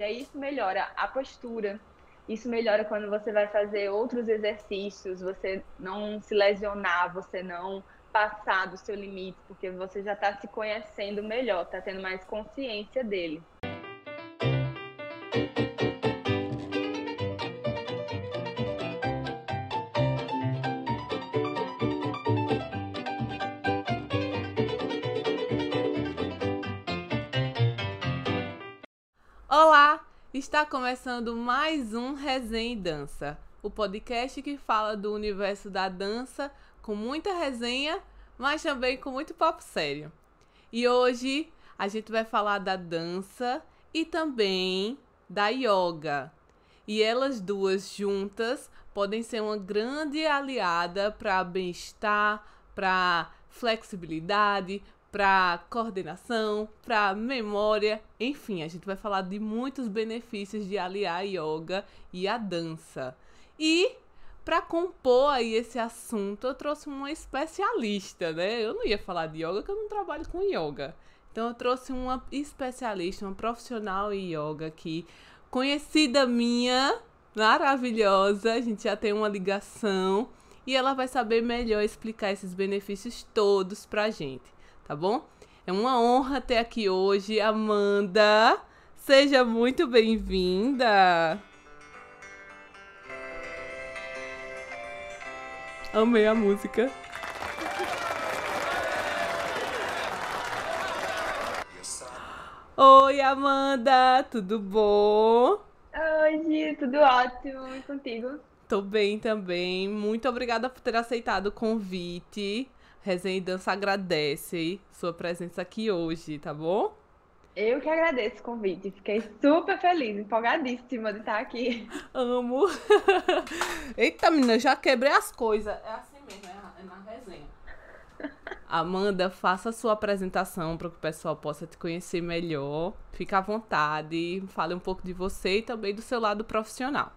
E aí isso melhora a postura, isso melhora quando você vai fazer outros exercícios, você não se lesionar, você não passar do seu limite, porque você já está se conhecendo melhor, está tendo mais consciência dele. Está começando mais um Resenha e Dança, o podcast que fala do universo da dança com muita resenha, mas também com muito papo sério. E hoje a gente vai falar da dança e também da yoga. E elas duas juntas podem ser uma grande aliada para bem-estar, para flexibilidade, para coordenação, para memória, enfim, a gente vai falar de muitos benefícios de aliar a yoga e a dança. E para compor aí esse assunto, eu trouxe uma especialista, né? Eu não ia falar de yoga, porque eu não trabalho com yoga. Então eu trouxe uma especialista, uma profissional em yoga aqui, conhecida minha, maravilhosa. A gente já tem uma ligação e ela vai saber melhor explicar esses benefícios todos pra gente tá bom? É uma honra ter aqui hoje Amanda. Seja muito bem-vinda. Amei a música. Oi, Amanda, tudo bom? Oi, Gi, tudo ótimo. E contigo? Tô bem também. Muito obrigada por ter aceitado o convite. Resenha e Dança agradece sua presença aqui hoje, tá bom? Eu que agradeço o convite. Fiquei super feliz, empolgadíssima de estar aqui. Amo. Eita, menina, já quebrei as coisas. É assim mesmo, é na resenha. Amanda, faça a sua apresentação para que o pessoal possa te conhecer melhor. Fique à vontade, fale um pouco de você e também do seu lado profissional.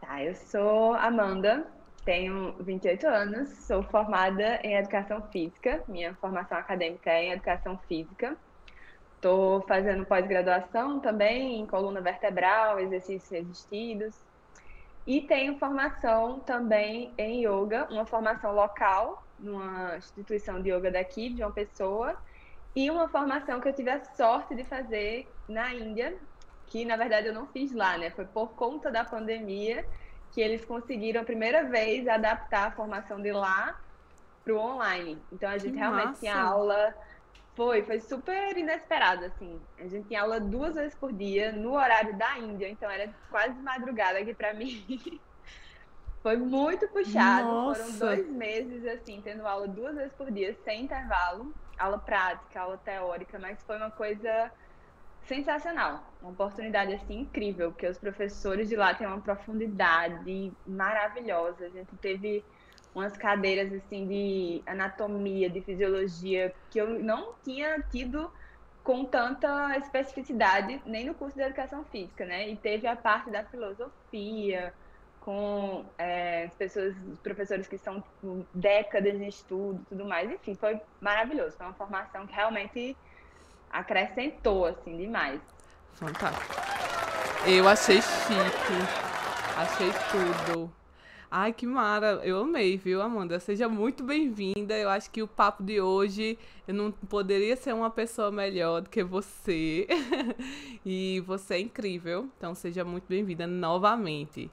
Tá, eu sou Amanda, tenho 28 anos, sou formada em Educação Física, minha formação acadêmica é em Educação Física. Estou fazendo pós-graduação também em coluna vertebral, exercícios resistidos. E tenho formação também em yoga, uma formação local, numa instituição de yoga daqui, de uma pessoa, e uma formação que eu tive a sorte de fazer na Índia, que na verdade eu não fiz lá, né? Foi por conta da pandemia que eles conseguiram a primeira vez adaptar a formação de lá para o online. Então a gente que realmente massa. tinha aula. Foi, foi super inesperado, assim. A gente tinha aula duas vezes por dia, no horário da Índia, então era quase madrugada aqui para mim. foi muito puxado. Nossa. Foram dois meses, assim, tendo aula duas vezes por dia, sem intervalo. Aula prática, aula teórica, mas foi uma coisa sensacional. Uma oportunidade assim incrível, porque os professores de lá têm uma profundidade maravilhosa. A gente teve umas cadeiras assim de anatomia, de fisiologia que eu não tinha tido com tanta especificidade nem no curso de educação física, né? E teve a parte da filosofia com é, as pessoas, professores que são tipo, décadas de estudo, tudo mais. Enfim, foi maravilhoso. Foi uma formação que realmente acrescentou, assim, demais. Fantástico. Eu achei chique. Achei tudo. Ai, que mara. Eu amei, viu, Amanda? Seja muito bem-vinda. Eu acho que o papo de hoje eu não poderia ser uma pessoa melhor do que você. e você é incrível. Então, seja muito bem-vinda novamente.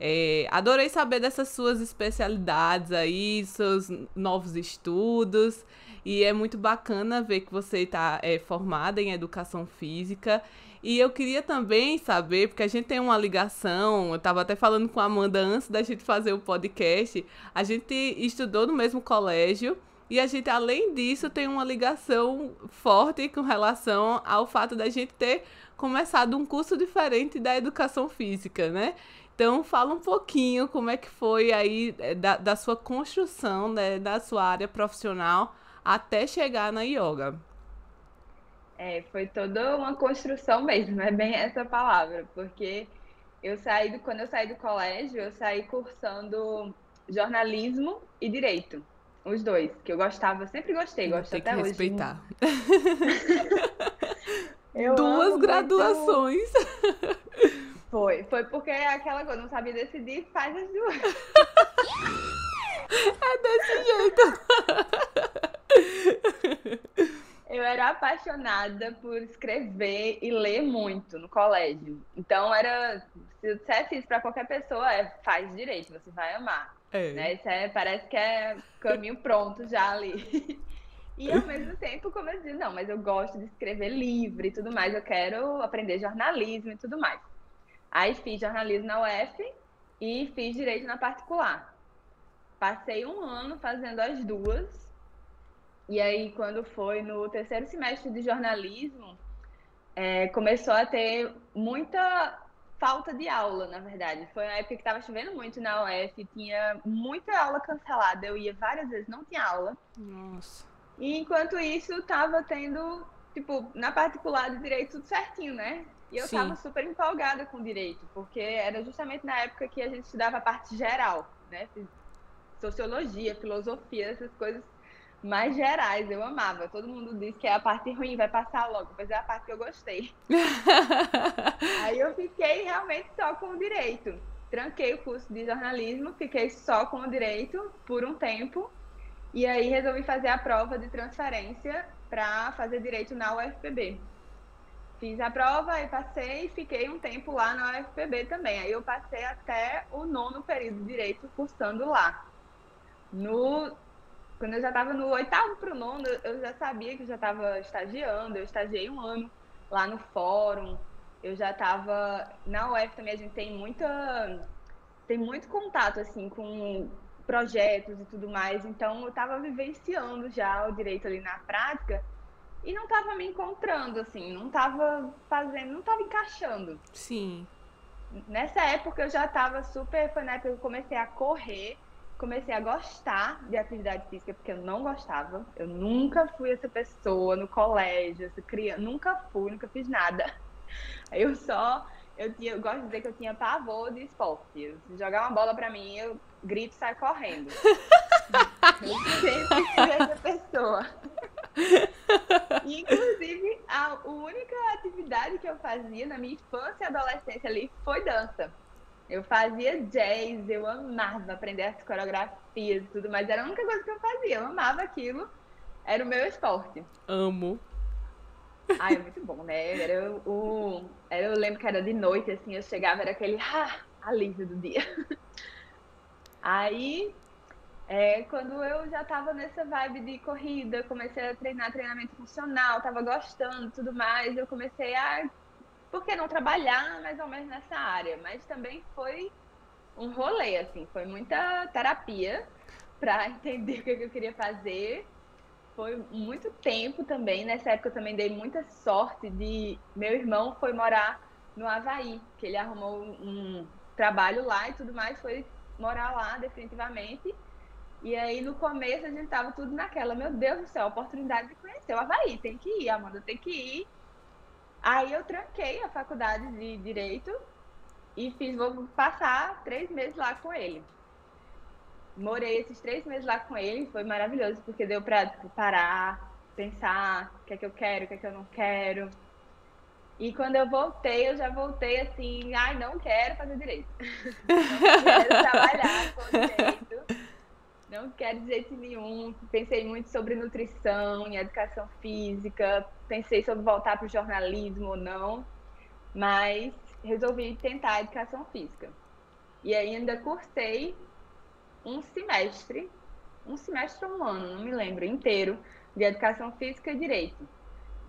É, adorei saber dessas suas especialidades aí, seus novos estudos. E é muito bacana ver que você está é, formada em educação física. E eu queria também saber, porque a gente tem uma ligação, eu estava até falando com a Amanda antes da gente fazer o podcast, a gente estudou no mesmo colégio e a gente, além disso, tem uma ligação forte com relação ao fato da gente ter começado um curso diferente da educação física, né? Então, fala um pouquinho como é que foi aí é, da, da sua construção, né, da sua área profissional até chegar na yoga. É, foi toda uma construção mesmo, é bem essa palavra, porque eu saí do, quando eu saí do colégio, eu saí cursando jornalismo e direito. Os dois, que eu gostava, sempre gostei, gosto até que hoje. Respeitar. Eu Duas graduações. Muito... Foi, foi porque aquela coisa, não sabia decidir, faz as duas. é desse jeito. Eu era apaixonada por escrever e ler muito no colégio. Então era, se eu dissesse isso para qualquer pessoa, é faz direito, você vai amar. É. Né? Isso é, parece que é caminho pronto já ali. E ao mesmo tempo, como eu disse, não, mas eu gosto de escrever livro e tudo mais, eu quero aprender jornalismo e tudo mais. Aí fiz jornalismo na UF e fiz direito na particular. Passei um ano fazendo as duas. E aí, quando foi no terceiro semestre de jornalismo, é, começou a ter muita falta de aula, na verdade. Foi uma época que estava chovendo muito na UF, tinha muita aula cancelada. Eu ia várias vezes, não tinha aula. Nossa. E enquanto isso, tava tendo, tipo, na particular de direito tudo certinho, né? E eu Sim. tava super empolgada com direito, porque era justamente na época que a gente estudava a parte geral, né? Sociologia, filosofia, essas coisas mais gerais, eu amava. Todo mundo diz que é a parte ruim, vai passar logo, mas é a parte que eu gostei. Aí eu fiquei realmente só com o direito. Tranquei o curso de jornalismo, fiquei só com o direito por um tempo. E aí resolvi fazer a prova de transferência para fazer direito na UFPB. Fiz a prova e passei e fiquei um tempo lá na UFPB também. Aí eu passei até o nono período de direito cursando lá. No, quando eu já estava no oitavo para o nono, eu já sabia que eu já estava estagiando. Eu estagiei um ano lá no fórum. Eu já estava na UF também. A gente tem muita tem muito contato assim com projetos e tudo mais. Então eu estava vivenciando já o direito ali na prática e não estava me encontrando, assim, não estava fazendo, não estava encaixando. Sim. Nessa época eu já estava super, foi na época que eu comecei a correr, comecei a gostar de atividade física, porque eu não gostava. Eu nunca fui essa pessoa no colégio, essa criança, nunca fui, nunca fiz nada. Eu só, eu, tinha, eu gosto de dizer que eu tinha pavor de esporte. Se jogar uma bola para mim, eu grito e saio correndo. eu sempre fui essa pessoa. Inclusive, a única atividade que eu fazia na minha infância e adolescência ali foi dança. Eu fazia jazz, eu amava aprender as coreografias e tudo, mas era a única coisa que eu fazia. Eu amava aquilo, era o meu esporte. Amo. Ai, é muito bom, né? Era o, era, eu lembro que era de noite, assim, eu chegava, era aquele ah, alívio do dia. Aí é, quando eu já estava nessa vibe de corrida, comecei a treinar treinamento funcional, estava gostando tudo mais, eu comecei a. Por que não trabalhar mais ou menos nessa área? Mas também foi um rolê, assim, foi muita terapia para entender o que eu queria fazer. Foi muito tempo também. Nessa época eu também dei muita sorte de. Meu irmão foi morar no Havaí, que ele arrumou um trabalho lá e tudo mais, foi morar lá definitivamente. E aí, no começo, a gente tava tudo naquela, meu Deus do céu, oportunidade de conhecer o Havaí, tem que ir, Amanda, tem que ir. Aí eu tranquei a faculdade de Direito e fiz, vou passar três meses lá com ele. Morei esses três meses lá com ele, foi maravilhoso, porque deu pra tipo, parar, pensar o que é que eu quero, o que é que eu não quero. E quando eu voltei, eu já voltei assim, ai, não quero fazer direito. quero trabalhar direito não quero de nenhum. Pensei muito sobre nutrição e educação física. Pensei sobre voltar para o jornalismo ou não. Mas resolvi tentar a educação física. E ainda cursei um semestre, um semestre ou um ano, não me lembro, inteiro, de educação física e direito.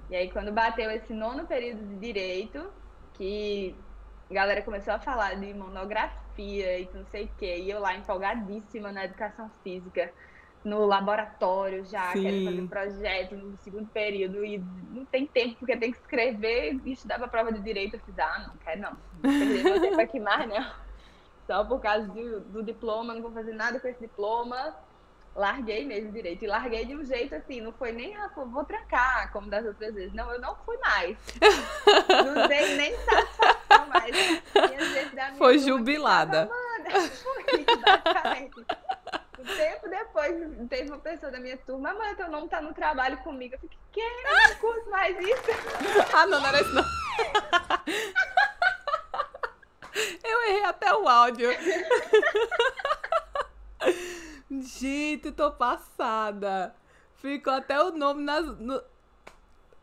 E aí, quando bateu esse nono período de direito, que a galera começou a falar de monografia e não sei o quê, e eu lá empolgadíssima na educação física, no laboratório já, Sim. querendo fazer um projeto no segundo período, e não tem tempo porque tem que escrever e estudar para a prova de direito. Eu fiz, ah, não quero não, não perder meu tempo aqui mais, não. Só por causa do, do diploma, não vou fazer nada com esse diploma larguei mesmo direito. E larguei de um jeito assim, não foi nem, ah, vou trancar, como das outras vezes. Não, eu não fui mais. não dei nem satisfação mais. foi jubilada. Foi, basicamente. Um tempo depois teve uma pessoa da minha turma, mas teu nome tá no trabalho comigo. Eu fiquei, que? Eu não curso mais isso. ah, não, não era isso não. Eu errei até o áudio. Gente, tô passada. Ficou até o nome nas. No...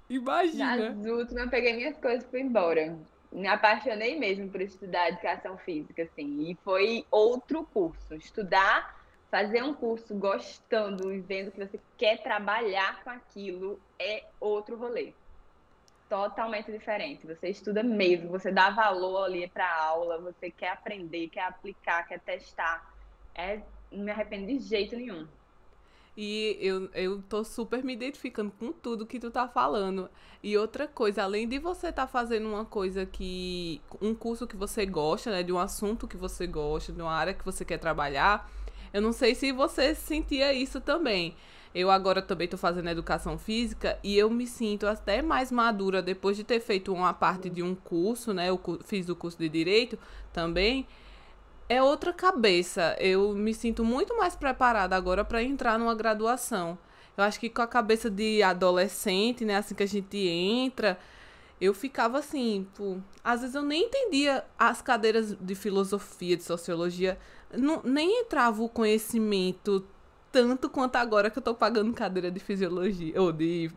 Imagina. Nas últimas, peguei minhas coisas e fui embora. Me apaixonei mesmo por estudar educação física, assim. E foi outro curso. Estudar, fazer um curso gostando e vendo que você quer trabalhar com aquilo é outro rolê. Totalmente diferente. Você estuda mesmo, você dá valor ali para a aula, você quer aprender, quer aplicar, quer testar. É, não me arrependo de jeito nenhum. E eu, eu tô super me identificando com tudo que tu tá falando. E outra coisa, além de você tá fazendo uma coisa que. um curso que você gosta, né? De um assunto que você gosta, de uma área que você quer trabalhar. Eu não sei se você sentia isso também. Eu agora também tô fazendo educação física e eu me sinto até mais madura depois de ter feito uma parte de um curso, né? Eu fiz o curso de direito também é outra cabeça. Eu me sinto muito mais preparada agora para entrar numa graduação. Eu acho que com a cabeça de adolescente, né, assim que a gente entra, eu ficava assim, pô, às vezes eu nem entendia as cadeiras de filosofia, de sociologia, não, nem entrava o conhecimento tanto quanto agora que eu tô pagando cadeira de fisiologia ou de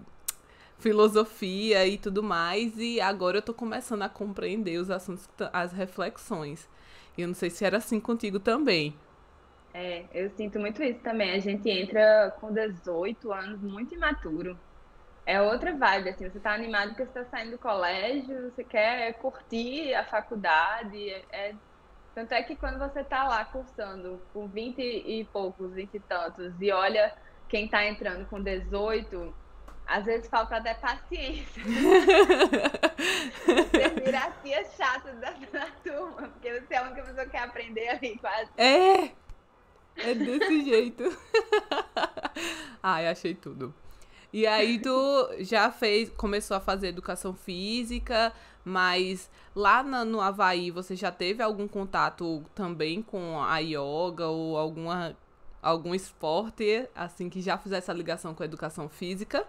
filosofia e tudo mais, e agora eu tô começando a compreender os assuntos, as reflexões. E eu não sei se era assim contigo também. É, eu sinto muito isso também. A gente entra com 18 anos muito imaturo. É outra vibe, assim, você tá animado porque você tá saindo do colégio, você quer curtir a faculdade. É... é tanto é que quando você tá lá cursando com 20 e poucos, 20 e tantos, e olha quem tá entrando com 18, às vezes falta até paciência. você vira a tia chata da, da turma, porque você é a única pessoa que quer aprender ali quase. É! É desse jeito. Ai, achei tudo. E aí tu já fez, começou a fazer educação física, mas lá na, no Havaí você já teve algum contato também com a yoga ou alguma, algum esporte, assim, que já fizesse a ligação com a educação física?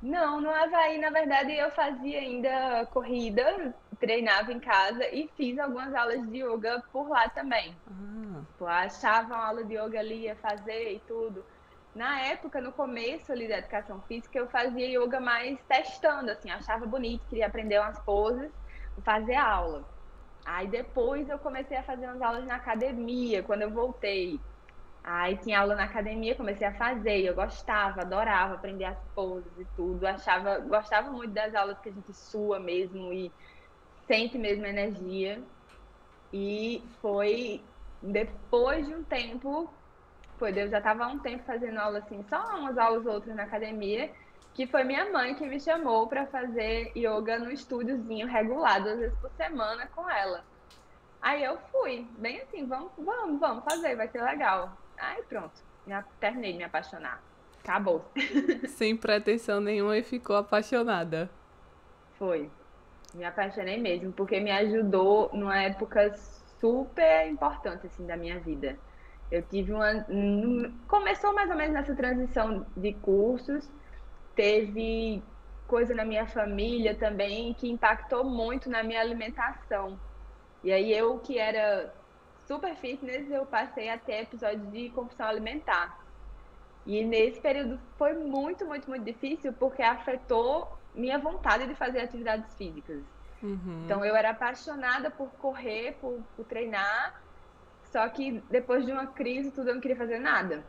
Não, no Havaí, na verdade, eu fazia ainda corrida, treinava em casa e fiz algumas aulas de yoga por lá também. Ah. Tipo, achava uma aula de yoga ali, ia fazer e tudo. Na época, no começo ali da educação física, eu fazia yoga mais testando, assim, achava bonito, queria aprender umas poses, fazer aula. Aí depois eu comecei a fazer umas aulas na academia, quando eu voltei. Aí tinha aula na academia, comecei a fazer, eu gostava, adorava aprender as poses e tudo, achava, gostava muito das aulas que a gente sua mesmo e sente mesmo energia. E foi depois de um tempo, foi, eu já estava há um tempo fazendo aula assim, só umas aulas outras na academia, que foi minha mãe que me chamou para fazer yoga no estúdiozinho regular, duas vezes por semana com ela. Aí eu fui, bem assim, vamos, vamos, vamos fazer, vai ser legal. Aí pronto, me, terminei de me apaixonar. Acabou. Sem pretensão nenhuma e ficou apaixonada. Foi. Me apaixonei mesmo, porque me ajudou numa época super importante assim da minha vida. Eu tive uma começou mais ou menos nessa transição de cursos, teve coisa na minha família também que impactou muito na minha alimentação. E aí eu que era super fitness, eu passei a ter episódios de compulsão alimentar. E nesse período foi muito, muito, muito difícil porque afetou minha vontade de fazer atividades físicas. Uhum. Então eu era apaixonada por correr, por, por, treinar, só que depois de uma crise tudo eu não queria fazer nada.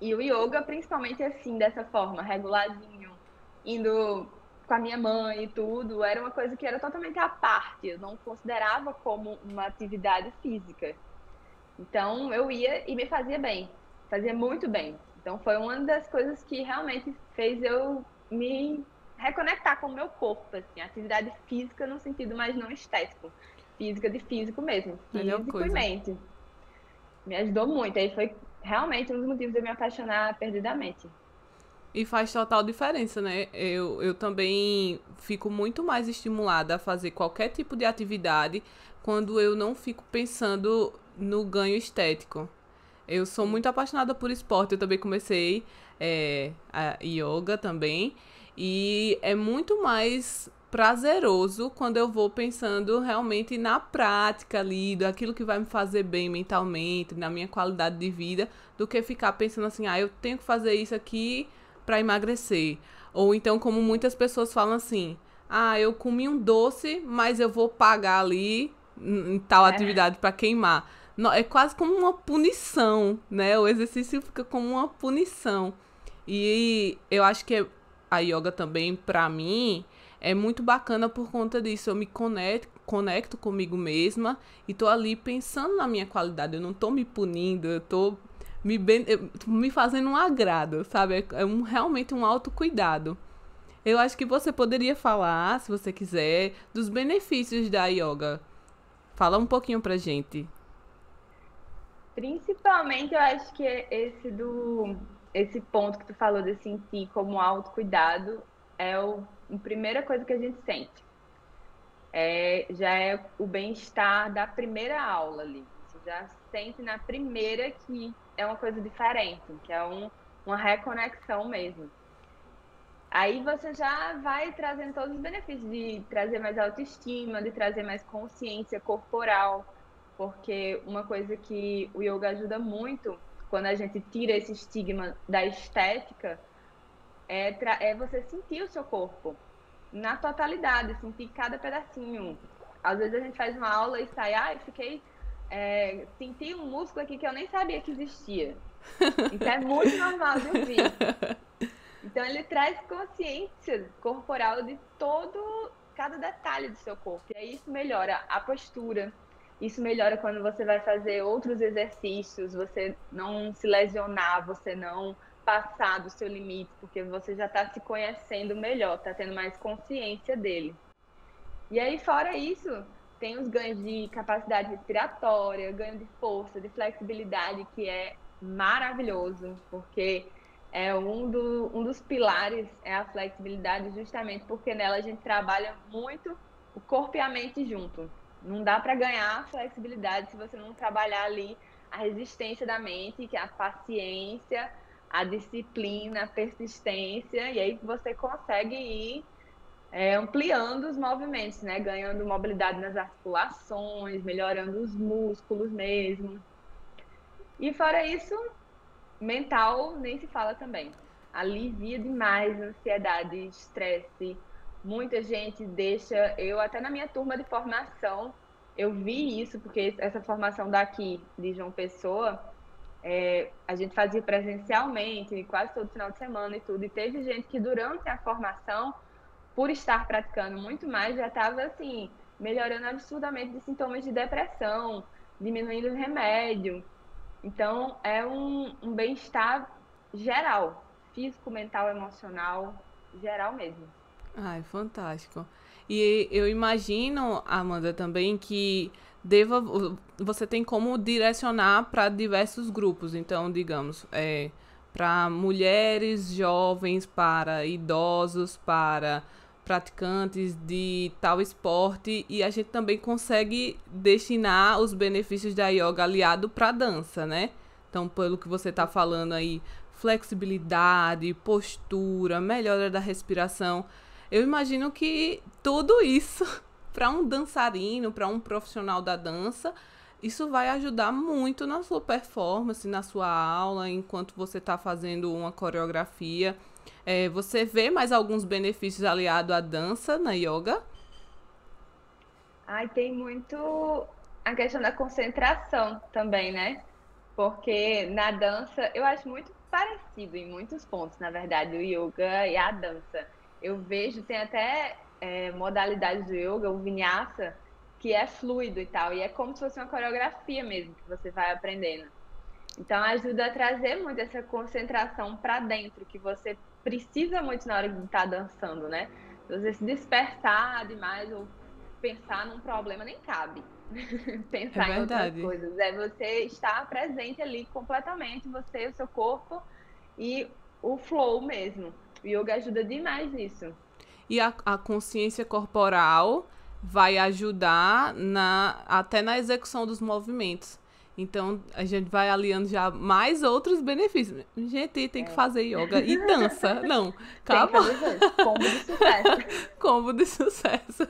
E o yoga, principalmente assim, dessa forma, regularzinho, indo com a minha mãe e tudo, era uma coisa que era totalmente à parte, eu não considerava como uma atividade física. Então eu ia e me fazia bem, fazia muito bem. Então foi uma das coisas que realmente fez eu me reconectar com o meu corpo, assim, atividade física no sentido mais não estético, física de físico mesmo, físico e mente. Me ajudou muito, aí foi realmente um dos motivos de eu me apaixonar perdidamente. E faz total diferença, né? Eu, eu também fico muito mais estimulada a fazer qualquer tipo de atividade quando eu não fico pensando no ganho estético. Eu sou muito apaixonada por esporte. Eu também comecei é, a yoga também. E é muito mais prazeroso quando eu vou pensando realmente na prática ali, daquilo que vai me fazer bem mentalmente, na minha qualidade de vida, do que ficar pensando assim, ah, eu tenho que fazer isso aqui para emagrecer. Ou então, como muitas pessoas falam assim, ah, eu comi um doce, mas eu vou pagar ali em tal é. atividade para queimar. É quase como uma punição, né? O exercício fica como uma punição. E eu acho que a yoga também, para mim, é muito bacana por conta disso. Eu me conecto, conecto comigo mesma e tô ali pensando na minha qualidade. Eu não tô me punindo, eu tô me, me fazendo um agrado, sabe? É um, realmente um autocuidado. Eu acho que você poderia falar, se você quiser, dos benefícios da yoga. Fala um pouquinho pra gente. Principalmente, eu acho que esse do esse ponto que tu falou de sentir como autocuidado é o a primeira coisa que a gente sente. É, já é o bem-estar da primeira aula ali. Você já sente na primeira que é uma coisa diferente, que é um, uma reconexão mesmo. Aí você já vai trazendo todos os benefícios de trazer mais autoestima, de trazer mais consciência corporal, porque uma coisa que o yoga ajuda muito, quando a gente tira esse estigma da estética, é, é você sentir o seu corpo na totalidade, sentir cada pedacinho. Às vezes a gente faz uma aula e sai, ah, fiquei. É, senti um músculo aqui que eu nem sabia que existia. Isso é muito normal de ouvir. Então ele traz consciência corporal de todo, cada detalhe do seu corpo. E aí isso melhora a postura. Isso melhora quando você vai fazer outros exercícios, você não se lesionar, você não passar do seu limite, porque você já está se conhecendo melhor, está tendo mais consciência dele. E aí, fora isso, tem os ganhos de capacidade respiratória, ganho de força, de flexibilidade, que é maravilhoso, porque é um, do, um dos pilares é a flexibilidade, justamente porque nela a gente trabalha muito o corpo e a mente junto. Não dá para ganhar flexibilidade se você não trabalhar ali a resistência da mente, que é a paciência, a disciplina, a persistência, e aí você consegue ir é, ampliando os movimentos, né? Ganhando mobilidade nas articulações, melhorando os músculos mesmo. E fora isso, mental nem se fala também. Alivia demais ansiedade, estresse. Muita gente deixa, eu até na minha turma de formação, eu vi isso, porque essa formação daqui de João Pessoa, é, a gente fazia presencialmente, quase todo final de semana e tudo. E teve gente que durante a formação, por estar praticando muito mais, já estava assim, melhorando absurdamente de sintomas de depressão, diminuindo o remédio. Então, é um, um bem-estar geral, físico, mental, emocional, geral mesmo. Ai, fantástico. E eu imagino, Amanda, também que deva você tem como direcionar para diversos grupos. Então, digamos, é, para mulheres jovens, para idosos, para praticantes de tal esporte e a gente também consegue destinar os benefícios da yoga aliado para dança, né? Então, pelo que você está falando aí, flexibilidade, postura, melhora da respiração, eu imagino que tudo isso para um dançarino, para um profissional da dança, isso vai ajudar muito na sua performance, na sua aula, enquanto você está fazendo uma coreografia. É, você vê mais alguns benefícios aliados à dança na yoga? Ai, tem muito a questão da concentração também, né? Porque na dança, eu acho muito parecido em muitos pontos, na verdade, o yoga e a dança. Eu vejo, tem até é, modalidades do yoga, o vinyasa, que é fluido e tal. E é como se fosse uma coreografia mesmo que você vai aprendendo. Então ajuda a trazer muito essa concentração para dentro, que você precisa muito na hora de estar tá dançando, né? Você se dispersar demais ou pensar num problema nem cabe. pensar é em outras coisas. É você estar presente ali completamente, você, o seu corpo e o flow mesmo. O yoga ajuda demais nisso e a, a consciência corporal vai ajudar na, até na execução dos movimentos. Então a gente vai aliando já mais outros benefícios. Gente, tem que é. fazer yoga e dança. Não, calma. Combo de sucesso. Combo de sucesso.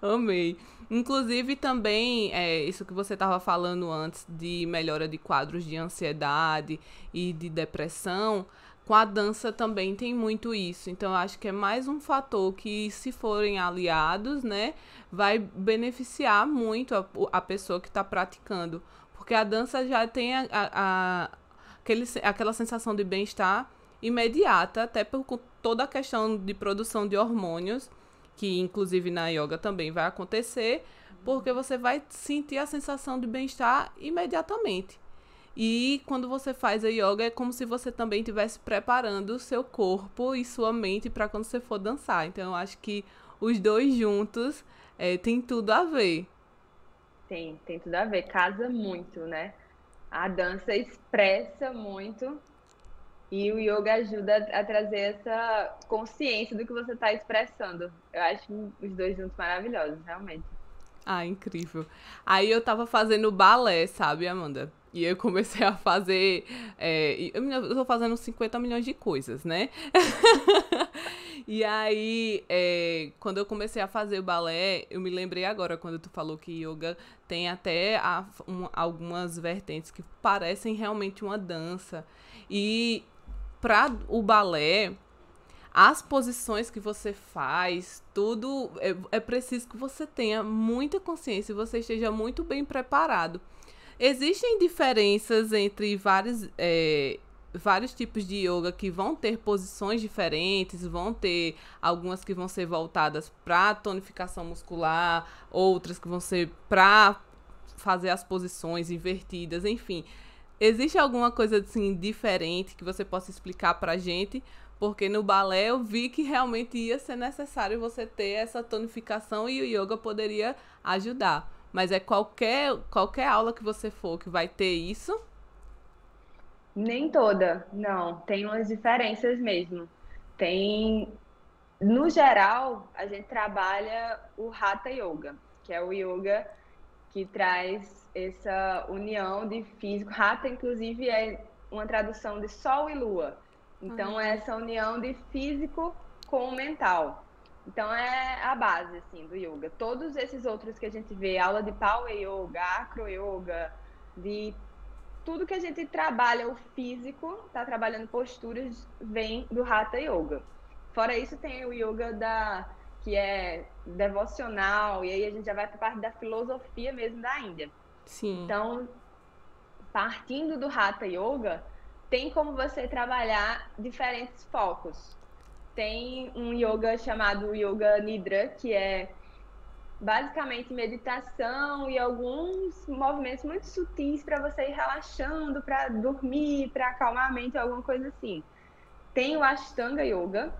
Amei. Inclusive também é, isso que você estava falando antes de melhora de quadros de ansiedade e de depressão. Com a dança também tem muito isso. Então, eu acho que é mais um fator que, se forem aliados, né, vai beneficiar muito a, a pessoa que está praticando. Porque a dança já tem a, a, a aquele, aquela sensação de bem-estar imediata, até por toda a questão de produção de hormônios, que inclusive na yoga também vai acontecer, porque você vai sentir a sensação de bem-estar imediatamente. E quando você faz a yoga, é como se você também estivesse preparando o seu corpo e sua mente para quando você for dançar. Então, eu acho que os dois juntos é, tem tudo a ver. Tem, tem tudo a ver. Casa muito, né? A dança expressa muito e o yoga ajuda a trazer essa consciência do que você está expressando. Eu acho os dois juntos maravilhosos, realmente. Ah, incrível. Aí eu tava fazendo balé, sabe, Amanda? E eu comecei a fazer. É, eu tô fazendo 50 milhões de coisas, né? e aí, é, quando eu comecei a fazer balé, eu me lembrei agora, quando tu falou que yoga tem até a, um, algumas vertentes que parecem realmente uma dança. E para o balé, as posições que você faz, tudo é, é preciso que você tenha muita consciência e você esteja muito bem preparado. Existem diferenças entre vários, é, vários tipos de yoga que vão ter posições diferentes, vão ter algumas que vão ser voltadas para tonificação muscular, outras que vão ser para fazer as posições invertidas, enfim. Existe alguma coisa assim diferente que você possa explicar pra gente? Porque no balé eu vi que realmente ia ser necessário você ter essa tonificação e o yoga poderia ajudar. Mas é qualquer, qualquer aula que você for que vai ter isso? Nem toda, não. Tem umas diferenças mesmo. Tem. No geral, a gente trabalha o Hatha Yoga, que é o yoga que traz essa união de físico. Hatha, inclusive, é uma tradução de sol e lua. Então, uhum. é essa união de físico com o mental. Então é a base assim do yoga. Todos esses outros que a gente vê, aula de power yoga, acro yoga, de tudo que a gente trabalha o físico, tá trabalhando posturas, vem do hatha yoga. Fora isso tem o yoga da que é devocional e aí a gente já vai para parte da filosofia mesmo da Índia. Sim. Então, partindo do hatha yoga, tem como você trabalhar diferentes focos tem um yoga chamado Yoga Nidra, que é basicamente meditação e alguns movimentos muito sutis para você ir relaxando, para dormir, para acalmar a mente, alguma coisa assim. Tem o Ashtanga Yoga,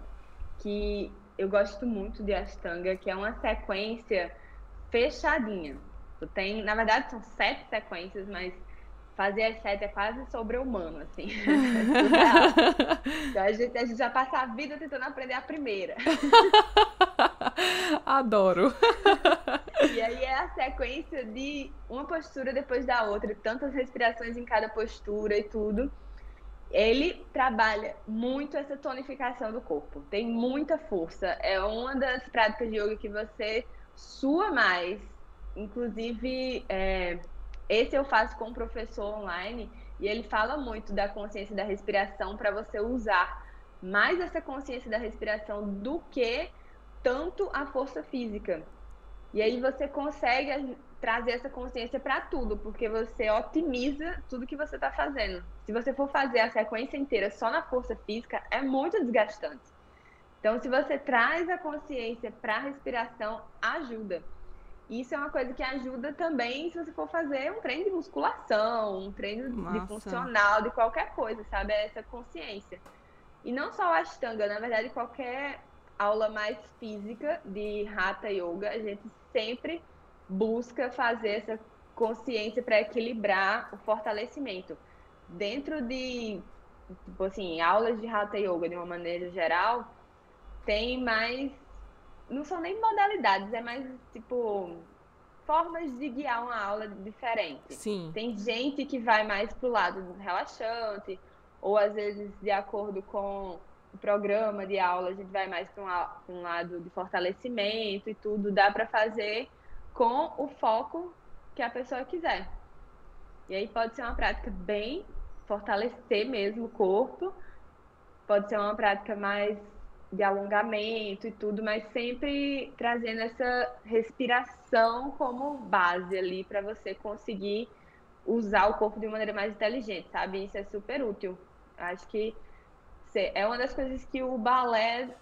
que eu gosto muito de Ashtanga, que é uma sequência fechadinha. Tem, na verdade, são sete sequências, mas fazer as sete é quase sobre-humano, assim. então, a, gente, a gente já passa a vida tentando aprender a primeira. Adoro. e aí é a sequência de uma postura depois da outra, tantas respirações em cada postura e tudo. Ele trabalha muito essa tonificação do corpo. Tem muita força. É uma das práticas de yoga que você sua mais. Inclusive, é, esse eu faço com um professor online e ele fala muito da consciência da respiração para você usar mais essa consciência da respiração do que tanto a força física. E aí você consegue trazer essa consciência para tudo, porque você otimiza tudo que você está fazendo. Se você for fazer a sequência inteira só na força física, é muito desgastante. Então, se você traz a consciência para a respiração, ajuda. Isso é uma coisa que ajuda também se você for fazer um treino de musculação, um treino Nossa. de funcional, de qualquer coisa, sabe? É essa consciência. E não só o Ashtanga, na verdade, qualquer aula mais física de Hatha Yoga, a gente sempre busca fazer essa consciência para equilibrar o fortalecimento. Dentro de, tipo assim, aulas de Hatha Yoga, de uma maneira geral, tem mais não são nem modalidades, é mais tipo formas de guiar uma aula diferente. Sim. Tem gente que vai mais pro lado relaxante, ou às vezes de acordo com o programa de aula, a gente vai mais para um, um, lado de fortalecimento e tudo. Dá para fazer com o foco que a pessoa quiser. E aí pode ser uma prática bem fortalecer mesmo o corpo, pode ser uma prática mais de alongamento e tudo, mas sempre trazendo essa respiração como base ali para você conseguir usar o corpo de maneira mais inteligente, sabe? Isso é super útil. Acho que é uma das coisas que o balé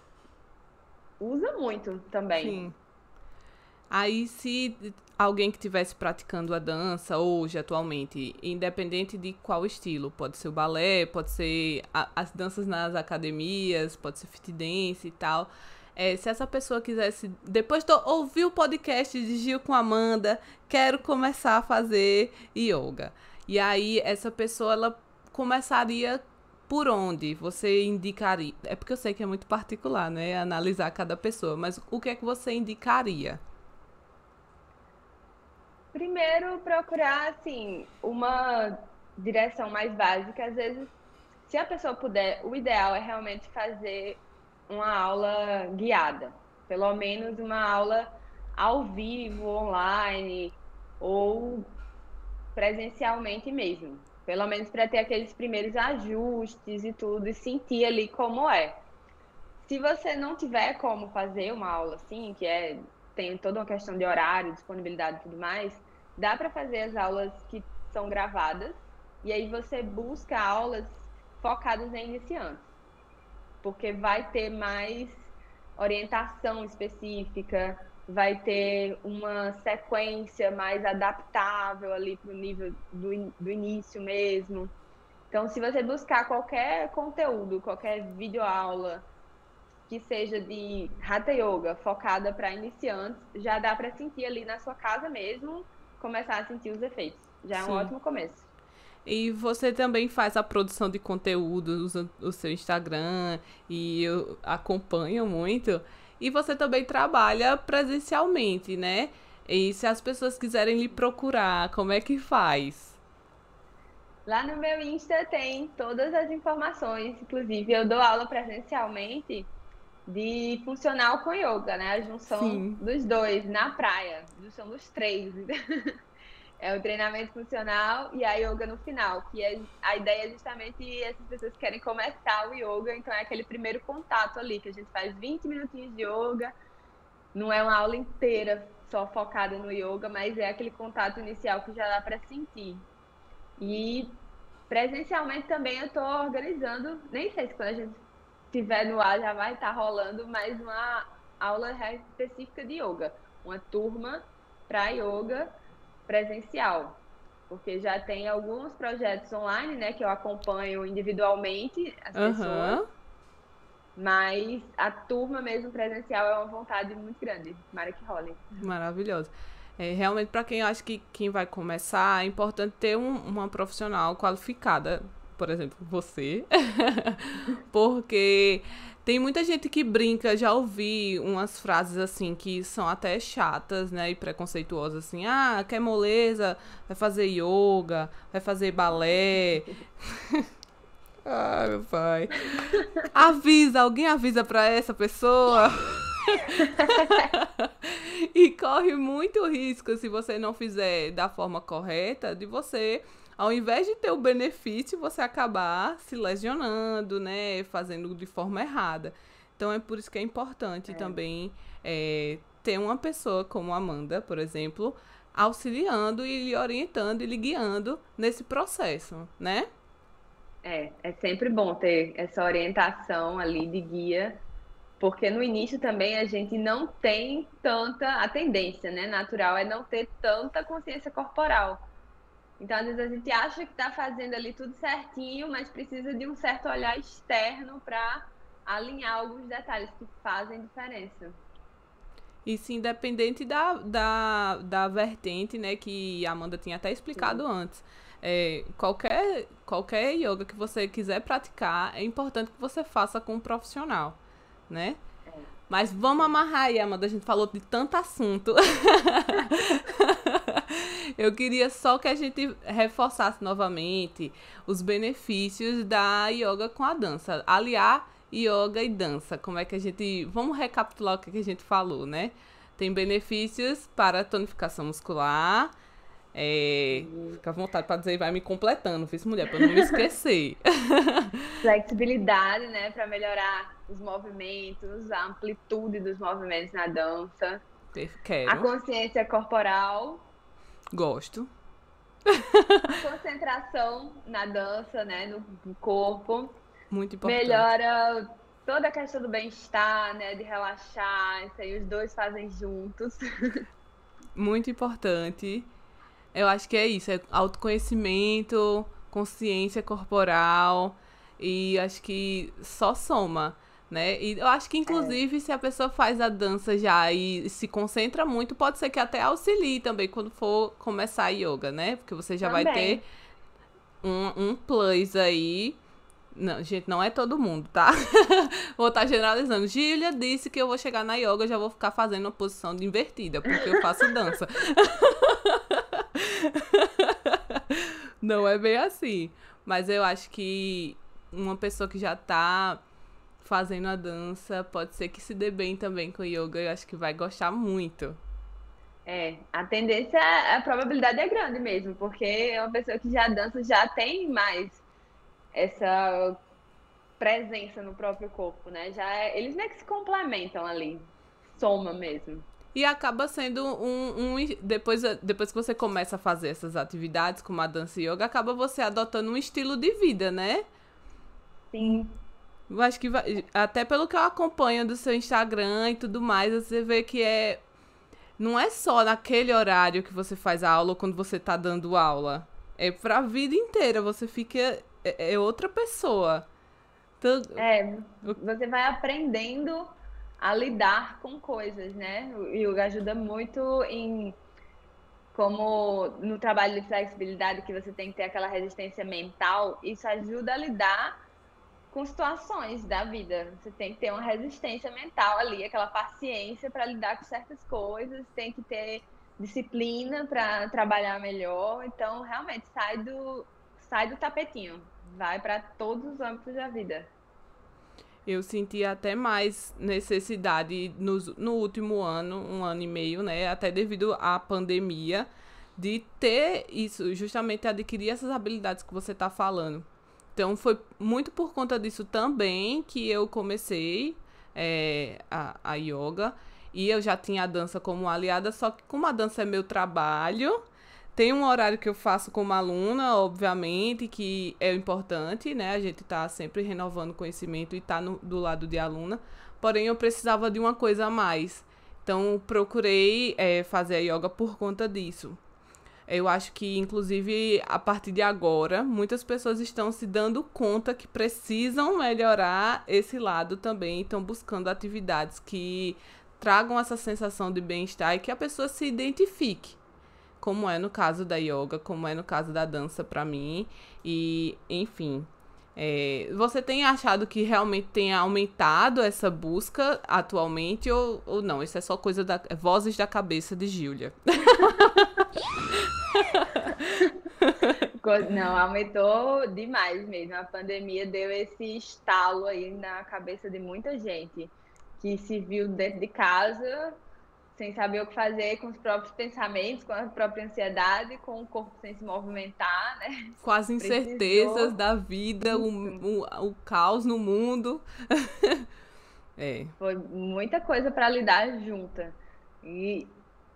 usa muito também. Sim. Aí, se alguém que estivesse praticando a dança hoje, atualmente, independente de qual estilo, pode ser o balé, pode ser a, as danças nas academias, pode ser fit dance e tal. É, se essa pessoa quisesse, depois de ouvir o podcast de Gil com Amanda, quero começar a fazer yoga. E aí, essa pessoa, ela começaria por onde você indicaria? É porque eu sei que é muito particular, né? Analisar cada pessoa, mas o que é que você indicaria? Primeiro, procurar, assim, uma direção mais básica. Às vezes, se a pessoa puder, o ideal é realmente fazer uma aula guiada. Pelo menos uma aula ao vivo, online, ou presencialmente mesmo. Pelo menos para ter aqueles primeiros ajustes e tudo, e sentir ali como é. Se você não tiver como fazer uma aula assim, que é tem toda uma questão de horário, disponibilidade e tudo mais, dá para fazer as aulas que são gravadas, e aí você busca aulas focadas em iniciantes. Porque vai ter mais orientação específica, vai ter uma sequência mais adaptável ali para o nível do, do início mesmo. Então, se você buscar qualquer conteúdo, qualquer videoaula que seja de Hatha Yoga focada para iniciantes, já dá para sentir ali na sua casa mesmo, começar a sentir os efeitos. Já é Sim. um ótimo começo. E você também faz a produção de conteúdo, usa o seu Instagram e eu acompanho muito. E você também trabalha presencialmente, né? E se as pessoas quiserem lhe procurar, como é que faz? Lá no meu Insta tem todas as informações, inclusive eu dou aula presencialmente de funcional com yoga, né? A junção Sim. dos dois na praia, a junção dos três. É o treinamento funcional e a yoga no final, que é, a ideia é justamente essas pessoas que querem começar o yoga, então é aquele primeiro contato ali, que a gente faz 20 minutinhos de yoga, não é uma aula inteira só focada no yoga, mas é aquele contato inicial que já dá para sentir. E presencialmente também eu estou organizando, nem sei se quando a gente estiver no ar já vai estar tá rolando, mas uma aula específica de yoga, uma turma para yoga presencial, porque já tem alguns projetos online, né, que eu acompanho individualmente as uhum. pessoas. Mas a turma mesmo presencial é uma vontade muito grande. Mara que role. Maravilhoso. É, realmente, para quem acha que quem vai começar, é importante ter um, uma profissional qualificada, por exemplo, você, porque tem muita gente que brinca, já ouvi umas frases assim que são até chatas, né, e preconceituosas assim: "Ah, quer moleza, vai fazer yoga, vai fazer balé". ah, meu pai. Avisa, alguém avisa para essa pessoa. e corre muito risco se você não fizer da forma correta de você ao invés de ter o benefício, você acabar se lesionando, né? Fazendo de forma errada. Então é por isso que é importante é. também é, ter uma pessoa como a Amanda, por exemplo, auxiliando e lhe orientando e lhe guiando nesse processo, né? É, é sempre bom ter essa orientação ali de guia, porque no início também a gente não tem tanta, a tendência, né, natural é não ter tanta consciência corporal. Então, às vezes a gente acha que está fazendo ali tudo certinho, mas precisa de um certo olhar externo para alinhar alguns detalhes que fazem diferença. Isso independente da, da, da vertente, né, que a Amanda tinha até explicado Sim. antes. É, qualquer, qualquer yoga que você quiser praticar, é importante que você faça com um profissional, né? É. Mas vamos amarrar aí, Amanda. A gente falou de tanto assunto. Eu queria só que a gente reforçasse novamente os benefícios da yoga com a dança. Aliar yoga e dança. Como é que a gente. Vamos recapitular o que a gente falou, né? Tem benefícios para tonificação muscular. É, fica à vontade para dizer, vai me completando, fiz mulher, para não me esquecer. Flexibilidade, né, para melhorar os movimentos, a amplitude dos movimentos na dança. Quero. A consciência corporal. Gosto. Concentração na dança, né, no corpo. Muito importante. Melhora toda a questão do bem-estar, né, de relaxar, isso aí os dois fazem juntos. Muito importante. Eu acho que é isso, é autoconhecimento, consciência corporal e acho que só soma, né? E eu acho que inclusive é. se a pessoa faz a dança já e se concentra muito, pode ser que até auxilie também quando for começar a yoga, né? Porque você já também. vai ter um, um plus aí. Não, gente, não é todo mundo, tá? vou estar tá generalizando. Gília disse que eu vou chegar na yoga, já vou ficar fazendo uma posição de invertida, porque eu faço dança. Não é bem assim. Mas eu acho que uma pessoa que já tá fazendo a dança pode ser que se dê bem também com yoga. Eu acho que vai gostar muito. É, a tendência, a probabilidade é grande mesmo, porque é uma pessoa que já dança já tem mais essa presença no próprio corpo, né? Já é, eles meio que se complementam ali, soma mesmo. E acaba sendo um, um. depois, depois que você começa a fazer essas atividades, como a dança e yoga, acaba você adotando um estilo de vida, né? Sim. Eu acho que vai, até pelo que eu acompanho do seu Instagram e tudo mais, você vê que é. Não é só naquele horário que você faz a aula ou quando você tá dando aula. É pra vida inteira. Você fica. É, é outra pessoa. Então, é, você vai aprendendo a lidar com coisas, né? O yoga ajuda muito em como no trabalho de flexibilidade que você tem que ter aquela resistência mental, isso ajuda a lidar com situações da vida. Você tem que ter uma resistência mental ali, aquela paciência para lidar com certas coisas, tem que ter disciplina para trabalhar melhor. Então, realmente sai do sai do tapetinho, vai para todos os âmbitos da vida eu senti até mais necessidade no, no último ano, um ano e meio, né? Até devido à pandemia, de ter isso, justamente adquirir essas habilidades que você está falando. Então foi muito por conta disso também que eu comecei é, a, a yoga. E eu já tinha a dança como aliada, só que como a dança é meu trabalho, tem um horário que eu faço como aluna, obviamente, que é importante, né? A gente tá sempre renovando conhecimento e tá no, do lado de aluna. Porém, eu precisava de uma coisa a mais. Então, procurei é, fazer a yoga por conta disso. Eu acho que, inclusive, a partir de agora, muitas pessoas estão se dando conta que precisam melhorar esse lado também. Estão buscando atividades que tragam essa sensação de bem-estar e que a pessoa se identifique como é no caso da yoga, como é no caso da dança para mim. E, enfim. É, você tem achado que realmente tenha aumentado essa busca atualmente ou, ou não? Isso é só coisa da. É vozes da cabeça de Júlia. Não, aumentou demais mesmo. A pandemia deu esse estalo aí na cabeça de muita gente que se viu dentro de casa sem saber o que fazer com os próprios pensamentos, com a própria ansiedade, com o corpo sem se movimentar, né? Com as incertezas Precisou... da vida, o, o, o caos no mundo. é. Foi muita coisa para lidar junta. E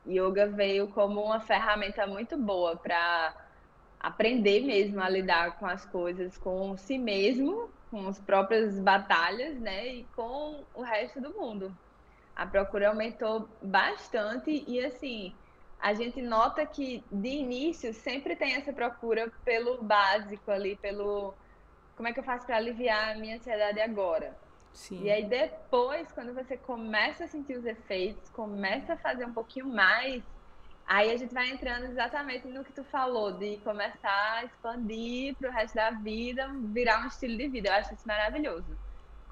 yoga veio como uma ferramenta muito boa para aprender mesmo a lidar com as coisas, com si mesmo, com as próprias batalhas, né? E com o resto do mundo a procura aumentou bastante e assim a gente nota que de início sempre tem essa procura pelo básico ali, pelo como é que eu faço para aliviar a minha ansiedade agora. Sim. E aí depois, quando você começa a sentir os efeitos, começa a fazer um pouquinho mais, aí a gente vai entrando exatamente no que tu falou, de começar a expandir para o resto da vida, virar um estilo de vida. Eu acho isso maravilhoso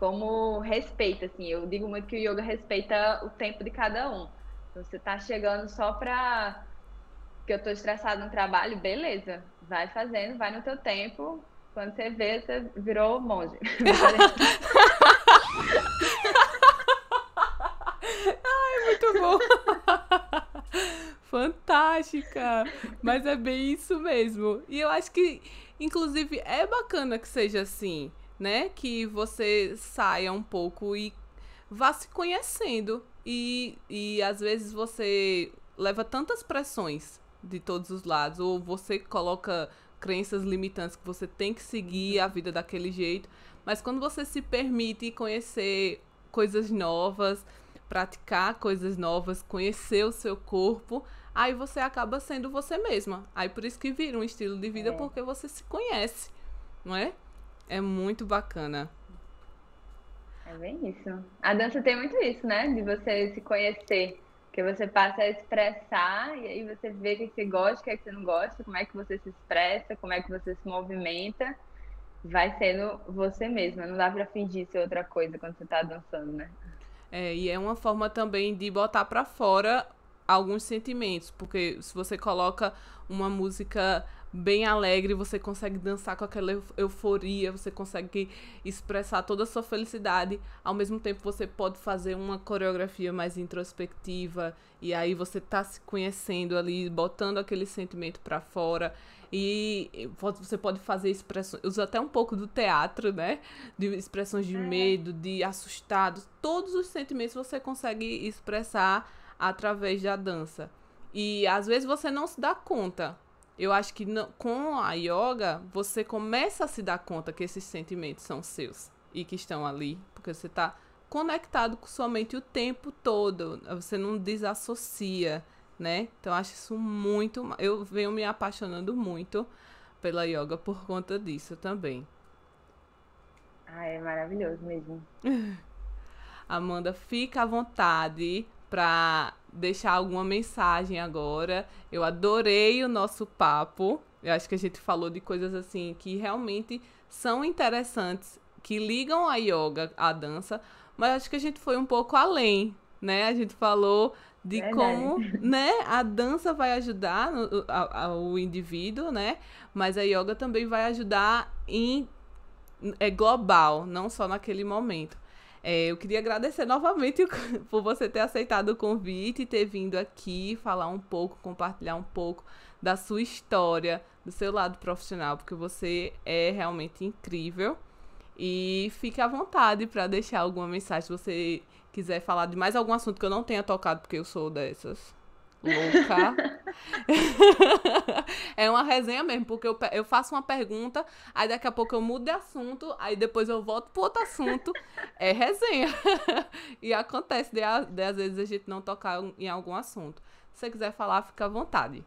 como respeito, assim. Eu digo muito que o yoga respeita o tempo de cada um. Então, você tá chegando só pra que eu tô estressado no trabalho, beleza. Vai fazendo, vai no teu tempo. Quando você vê, você virou monge. Ai, muito bom. Fantástica! Mas é bem isso mesmo. E eu acho que, inclusive, é bacana que seja assim, né? Que você saia um pouco e vá se conhecendo. E, e às vezes você leva tantas pressões de todos os lados, ou você coloca crenças limitantes que você tem que seguir a vida daquele jeito. Mas quando você se permite conhecer coisas novas, praticar coisas novas, conhecer o seu corpo, aí você acaba sendo você mesma. Aí por isso que vira um estilo de vida, é. porque você se conhece, não é? É muito bacana. É bem isso. A dança tem muito isso, né? De você se conhecer. Que você passa a expressar e aí você vê o que você gosta, o que, é que você não gosta, como é que você se expressa, como é que você se movimenta. Vai sendo você mesma. Não dá pra fingir ser outra coisa quando você tá dançando, né? É, e é uma forma também de botar para fora alguns sentimentos, porque se você coloca uma música bem alegre, você consegue dançar com aquela euforia, você consegue expressar toda a sua felicidade. Ao mesmo tempo, você pode fazer uma coreografia mais introspectiva e aí você tá se conhecendo ali, botando aquele sentimento para fora. E você pode fazer expressões, usa até um pouco do teatro, né? De expressões de é. medo, de assustado, todos os sentimentos você consegue expressar através da dança. E às vezes você não se dá conta. Eu acho que não, com a yoga você começa a se dar conta que esses sentimentos são seus e que estão ali, porque você está conectado com sua mente o tempo todo. Você não desassocia, né? Então acho isso muito. Eu venho me apaixonando muito pela yoga por conta disso também. Ah, é maravilhoso mesmo. Amanda, fica à vontade para deixar alguma mensagem agora. Eu adorei o nosso papo. Eu acho que a gente falou de coisas assim que realmente são interessantes, que ligam a yoga à dança, mas acho que a gente foi um pouco além, né? A gente falou de como, né, a dança vai ajudar no, indivíduo, né? Mas a yoga também vai ajudar em é global, não só naquele momento. É, eu queria agradecer novamente por você ter aceitado o convite e ter vindo aqui falar um pouco, compartilhar um pouco da sua história, do seu lado profissional, porque você é realmente incrível. E fique à vontade para deixar alguma mensagem você quiser falar de mais algum assunto que eu não tenha tocado, porque eu sou dessas louca. é uma resenha mesmo, porque eu, eu faço uma pergunta, aí daqui a pouco eu mudo de assunto, aí depois eu volto para outro assunto. É resenha. e acontece de, de às vezes a gente não tocar em algum assunto. Se você quiser falar, fica à vontade.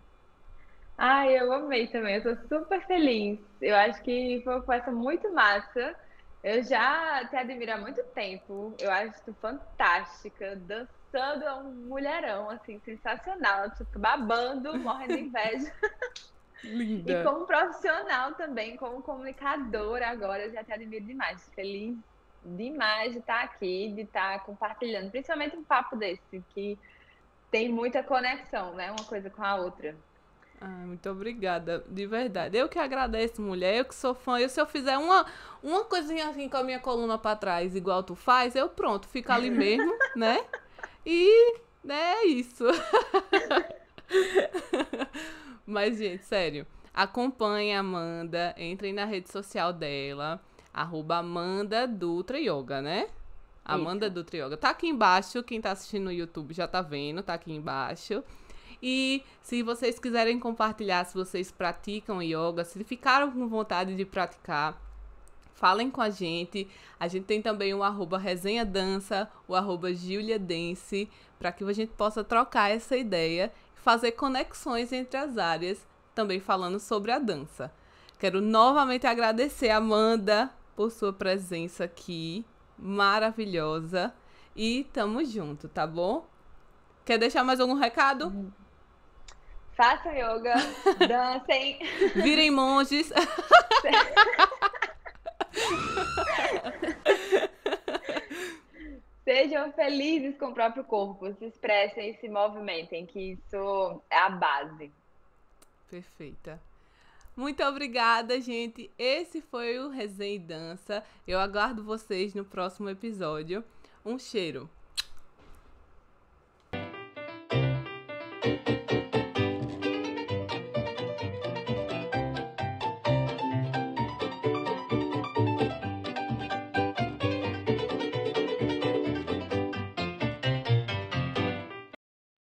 Ai, eu amei também, eu tô super feliz. Eu acho que foi uma conversa muito massa. Eu já te admiro há muito tempo. Eu acho tu fantástica, dançando é um mulherão, assim, sensacional. Tô babando, morrendo de inveja. Linda. E como profissional também, como comunicadora agora, eu já te admiro demais. Feliz demais de estar aqui, de estar compartilhando, principalmente um papo desse, que tem muita conexão, né? Uma coisa com a outra. Ah, muito obrigada, de verdade. Eu que agradeço, mulher, eu que sou fã. Eu, se eu fizer uma, uma coisinha assim com a minha coluna para trás, igual tu faz, eu pronto, fico ali mesmo, né? E né, é isso. Mas, gente, sério, acompanhe a Amanda, entrem na rede social dela, arroba Amanda Dutra Yoga, né? Amanda Isso. Dutra Yoga. Tá aqui embaixo, quem tá assistindo no YouTube já tá vendo, tá aqui embaixo. E se vocês quiserem compartilhar se vocês praticam yoga, se ficaram com vontade de praticar, falem com a gente. A gente tem também o arroba resenha dança, o arroba Giulia Dance, para que a gente possa trocar essa ideia e fazer conexões entre as áreas, também falando sobre a dança. Quero novamente agradecer a Amanda por sua presença aqui, maravilhosa. E tamo junto, tá bom? Quer deixar mais algum recado? Uhum. Façam yoga, dancem. Virem monges. Sejam felizes com o próprio corpo, se expressem e se movimentem, que isso é a base. Perfeita. Muito obrigada, gente. Esse foi o Resenha e Dança. Eu aguardo vocês no próximo episódio. Um cheiro.